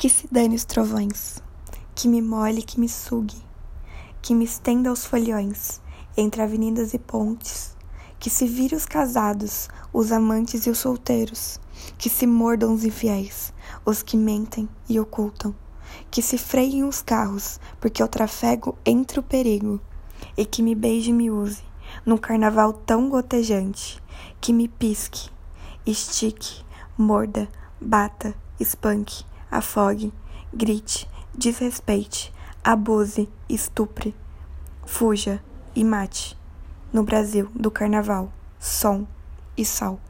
Que se dane os trovões, que me molhe, que me sugue, que me estenda aos folhões, entre avenidas e pontes, que se vire os casados, os amantes e os solteiros, que se mordam os infiéis, os que mentem e ocultam, que se freiem os carros, porque eu trafego entre o perigo, e que me beije e me use, num carnaval tão gotejante, que me pisque, estique, morda, bata, espanque, afogue, grite, desrespeite, abuse, estupre, fuja e mate. No Brasil do Carnaval, som e sal.